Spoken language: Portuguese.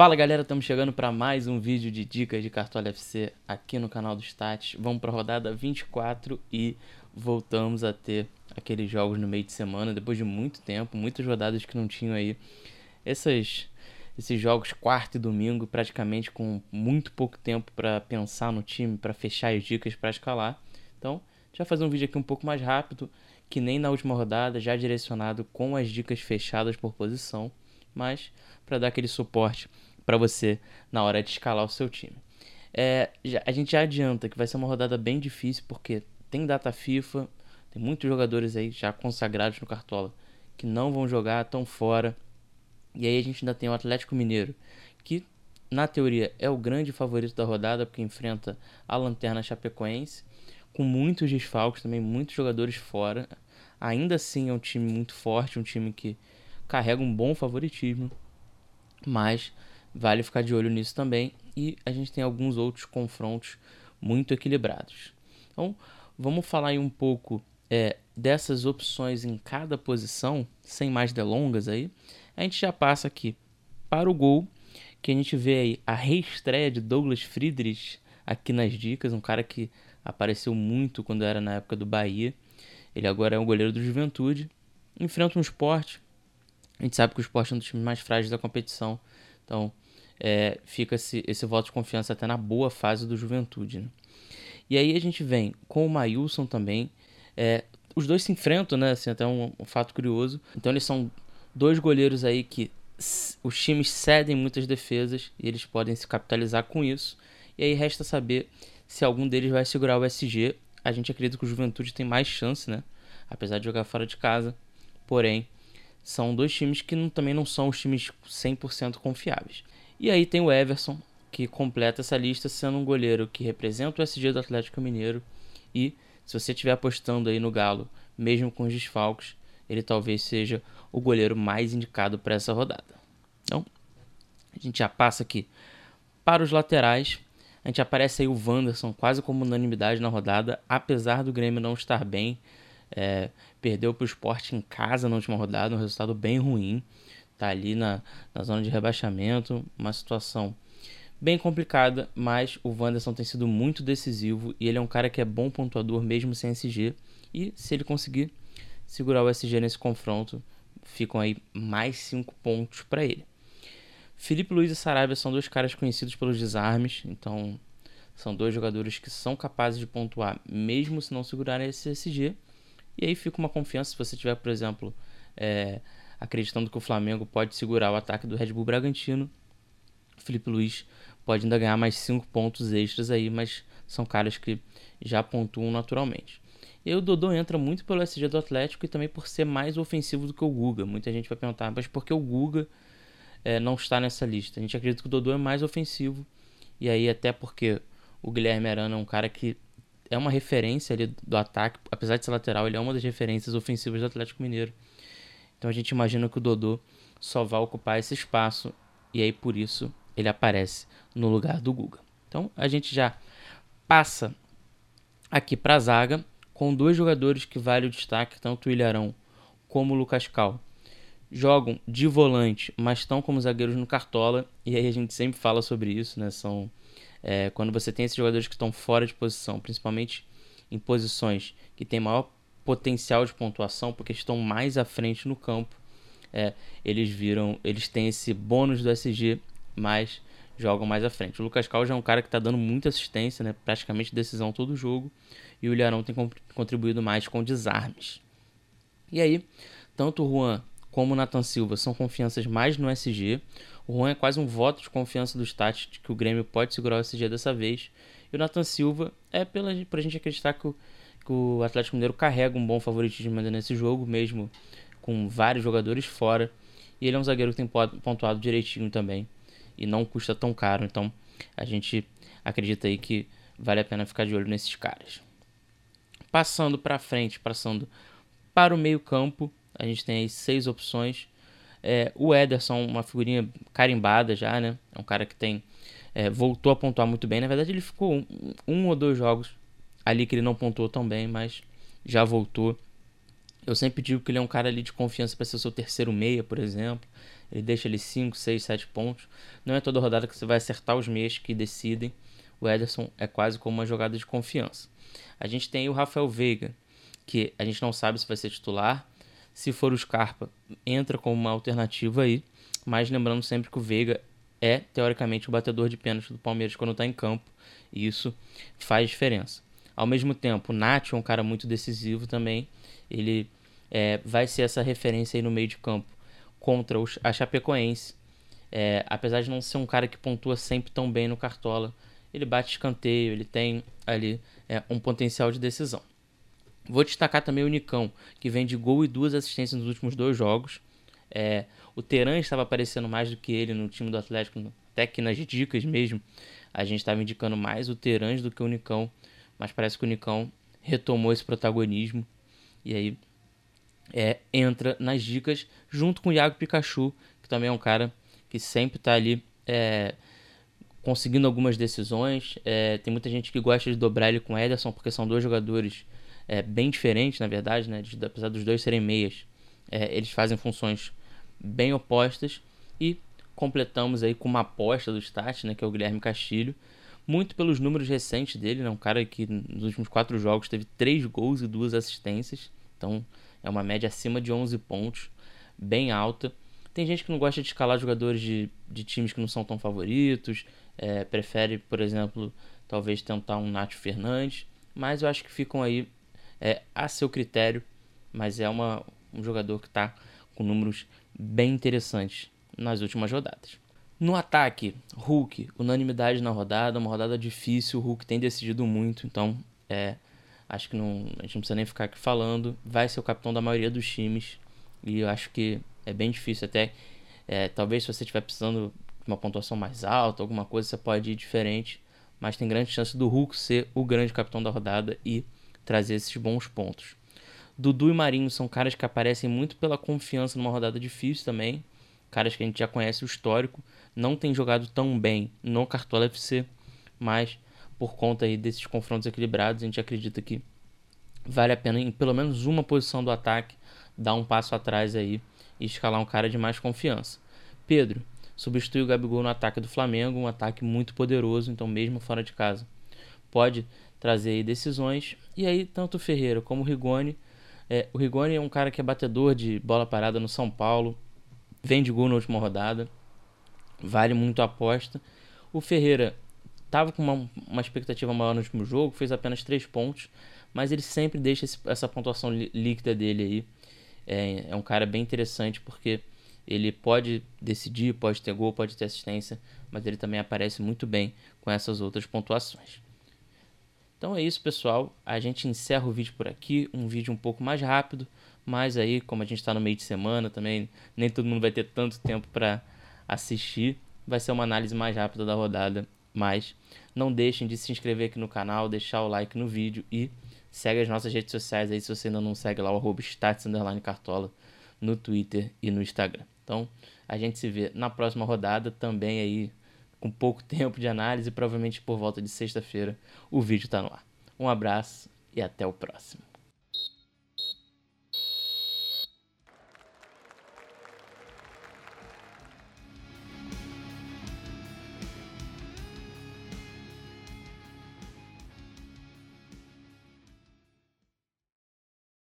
Fala galera, estamos chegando para mais um vídeo de dicas de Cartola FC aqui no canal do Stats. Vamos para a rodada 24 e voltamos a ter aqueles jogos no meio de semana depois de muito tempo, muitas rodadas que não tinham aí essas, esses jogos quarto e domingo, praticamente com muito pouco tempo para pensar no time, para fechar as dicas para escalar. Então, vai fazer um vídeo aqui um pouco mais rápido, que nem na última rodada, já direcionado com as dicas fechadas por posição, mas para dar aquele suporte para você na hora de escalar o seu time. É, a gente já adianta que vai ser uma rodada bem difícil porque tem data FIFA, tem muitos jogadores aí já consagrados no Cartola que não vão jogar, estão fora. E aí a gente ainda tem o Atlético Mineiro, que na teoria é o grande favorito da rodada porque enfrenta a Lanterna Chapecoense, com muitos desfalques também, muitos jogadores fora. Ainda assim é um time muito forte, um time que carrega um bom favoritismo, mas Vale ficar de olho nisso também. E a gente tem alguns outros confrontos muito equilibrados. Então, vamos falar aí um pouco é, dessas opções em cada posição, sem mais delongas aí. A gente já passa aqui para o gol, que a gente vê aí a reestreia de Douglas Friedrich aqui nas dicas, um cara que apareceu muito quando era na época do Bahia. Ele agora é um goleiro do Juventude. Enfrenta um esporte. A gente sabe que o esporte é um dos times mais frágeis da competição. Então, é, fica esse, esse voto de confiança até na boa fase do Juventude. Né? E aí a gente vem com o Mailson também. É, os dois se enfrentam, né? Assim, até um, um, fato curioso. Então eles são dois goleiros aí que os times cedem muitas defesas e eles podem se capitalizar com isso. E aí resta saber se algum deles vai segurar o SG. A gente acredita que o Juventude tem mais chance, né? Apesar de jogar fora de casa. Porém, são dois times que não, também não são os times 100% confiáveis. E aí tem o Everson, que completa essa lista sendo um goleiro que representa o SG do Atlético Mineiro. E se você estiver apostando aí no Galo, mesmo com os desfalques, ele talvez seja o goleiro mais indicado para essa rodada. Então, a gente já passa aqui para os laterais. A gente aparece aí o Wanderson quase como unanimidade na rodada, apesar do Grêmio não estar bem. É, perdeu para o esporte em casa na última rodada, um resultado bem ruim tá ali na, na zona de rebaixamento, uma situação bem complicada, mas o Wanderson tem sido muito decisivo e ele é um cara que é bom pontuador mesmo sem SG. E se ele conseguir segurar o SG nesse confronto, ficam aí mais 5 pontos para ele. Felipe Luiz e Sarabia são dois caras conhecidos pelos desarmes, então são dois jogadores que são capazes de pontuar mesmo se não segurarem esse SG. E aí fica uma confiança se você tiver, por exemplo, é, acreditando que o Flamengo pode segurar o ataque do Red Bull Bragantino. Felipe Luiz pode ainda ganhar mais 5 pontos extras aí, mas são caras que já pontuam naturalmente. E o Dodô entra muito pelo SG do Atlético e também por ser mais ofensivo do que o Guga. Muita gente vai perguntar, mas por que o Guga é, não está nessa lista? A gente acredita que o Dodô é mais ofensivo. E aí, até porque o Guilherme Arana é um cara que é uma referência ali do ataque, apesar de ser lateral, ele é uma das referências ofensivas do Atlético Mineiro. Então a gente imagina que o Dodô só vai ocupar esse espaço e aí por isso ele aparece no lugar do Guga. Então a gente já passa aqui para a zaga com dois jogadores que vale o destaque, tanto o Ilharão como o Lucas Cal. Jogam de volante, mas estão como zagueiros no Cartola, e aí a gente sempre fala sobre isso, né? São é, quando você tem esses jogadores que estão fora de posição, principalmente em posições que tem maior potencial de pontuação porque estão mais à frente no campo. É, eles viram, eles têm esse bônus do SG, mas jogam mais à frente. O Lucas Cal já é um cara que está dando muita assistência, né, praticamente decisão todo jogo, e o Ilharão tem contribuído mais com desarmes. E aí, tanto o Juan como o Nathan Silva são confianças mais no SG. O Juan é quase um voto de confiança do Stat de que o Grêmio pode segurar o SG dessa vez. E o Nathan Silva é pela, pra gente acreditar que o que o Atlético Mineiro carrega um bom favoritismo nesse jogo, mesmo com vários jogadores fora. E ele é um zagueiro que tem pontuado direitinho também e não custa tão caro. Então a gente acredita aí que vale a pena ficar de olho nesses caras. Passando para frente, passando para o meio-campo, a gente tem aí seis opções. É, o Ederson, uma figurinha carimbada já, né? É um cara que tem é, voltou a pontuar muito bem. Na verdade, ele ficou um, um ou dois jogos ali que ele não pontuou tão bem, mas já voltou. Eu sempre digo que ele é um cara ali de confiança para ser o seu terceiro meia, por exemplo. ele deixa ali 5, 6, 7 pontos. Não é toda rodada que você vai acertar os meias que decidem. O Ederson é quase como uma jogada de confiança. A gente tem o Rafael Veiga, que a gente não sabe se vai ser titular. Se for o Scarpa, entra como uma alternativa aí. Mas lembrando sempre que o Veiga é, teoricamente, o batedor de pênalti do Palmeiras quando está em campo. E isso faz diferença. Ao mesmo tempo, o Nath é um cara muito decisivo também. Ele é, vai ser essa referência aí no meio de campo contra os, a Chapecoense. É, apesar de não ser um cara que pontua sempre tão bem no Cartola, ele bate escanteio, ele tem ali é, um potencial de decisão. Vou destacar também o Nicão, que vem de gol e duas assistências nos últimos dois jogos. É, o Teran estava aparecendo mais do que ele no time do Atlético, até que nas dicas mesmo. A gente estava indicando mais o Teran do que o Nicão, mas parece que o Nicão retomou esse protagonismo e aí é, entra nas dicas junto com o Iago Pikachu, que também é um cara que sempre está ali é, conseguindo algumas decisões. É, tem muita gente que gosta de dobrar ele com o Ederson, porque são dois jogadores é, bem diferentes, na verdade, né? De, apesar dos dois serem meias, é, eles fazem funções bem opostas. E completamos aí com uma aposta do Stat, né? Que é o Guilherme Castilho. Muito pelos números recentes dele, né? Um cara que nos últimos quatro jogos teve três gols e duas assistências. Então é uma média acima de 11 pontos, bem alta. Tem gente que não gosta de escalar jogadores de, de times que não são tão favoritos, é, prefere, por exemplo, talvez tentar um Nath Fernandes, mas eu acho que ficam aí é, a seu critério. Mas é uma, um jogador que está com números bem interessantes nas últimas rodadas. No ataque, Hulk, unanimidade na rodada, uma rodada difícil, o Hulk tem decidido muito, então é, Acho que não, a gente não precisa nem ficar aqui falando. Vai ser o capitão da maioria dos times. E eu acho que é bem difícil até. É, talvez se você estiver precisando de uma pontuação mais alta, alguma coisa, você pode ir diferente. Mas tem grande chance do Hulk ser o grande capitão da rodada e trazer esses bons pontos. Dudu e Marinho são caras que aparecem muito pela confiança numa rodada difícil também. Caras que a gente já conhece o histórico. Não tem jogado tão bem no Cartola FC, mas por conta aí desses confrontos equilibrados, a gente acredita que vale a pena em pelo menos uma posição do ataque dar um passo atrás aí e escalar um cara de mais confiança. Pedro substitui o Gabigol no ataque do Flamengo, um ataque muito poderoso, então mesmo fora de casa pode trazer aí decisões. E aí tanto o Ferreira como o Rigoni, é, o Rigoni é um cara que é batedor de bola parada no São Paulo, vem de gol na última rodada, vale muito a aposta. O Ferreira estava com uma, uma expectativa maior no último jogo, fez apenas 3 pontos, mas ele sempre deixa esse, essa pontuação líquida dele aí. É, é um cara bem interessante porque ele pode decidir, pode ter gol, pode ter assistência, mas ele também aparece muito bem com essas outras pontuações. Então é isso, pessoal. A gente encerra o vídeo por aqui, um vídeo um pouco mais rápido, mas aí, como a gente está no meio de semana também, nem todo mundo vai ter tanto tempo para assistir. Vai ser uma análise mais rápida da rodada mas não deixem de se inscrever aqui no canal, deixar o like no vídeo e segue as nossas redes sociais aí se você ainda não segue lá o Cartola no Twitter e no Instagram. Então a gente se vê na próxima rodada também aí com pouco tempo de análise, provavelmente por volta de sexta-feira o vídeo está no ar. Um abraço e até o próximo.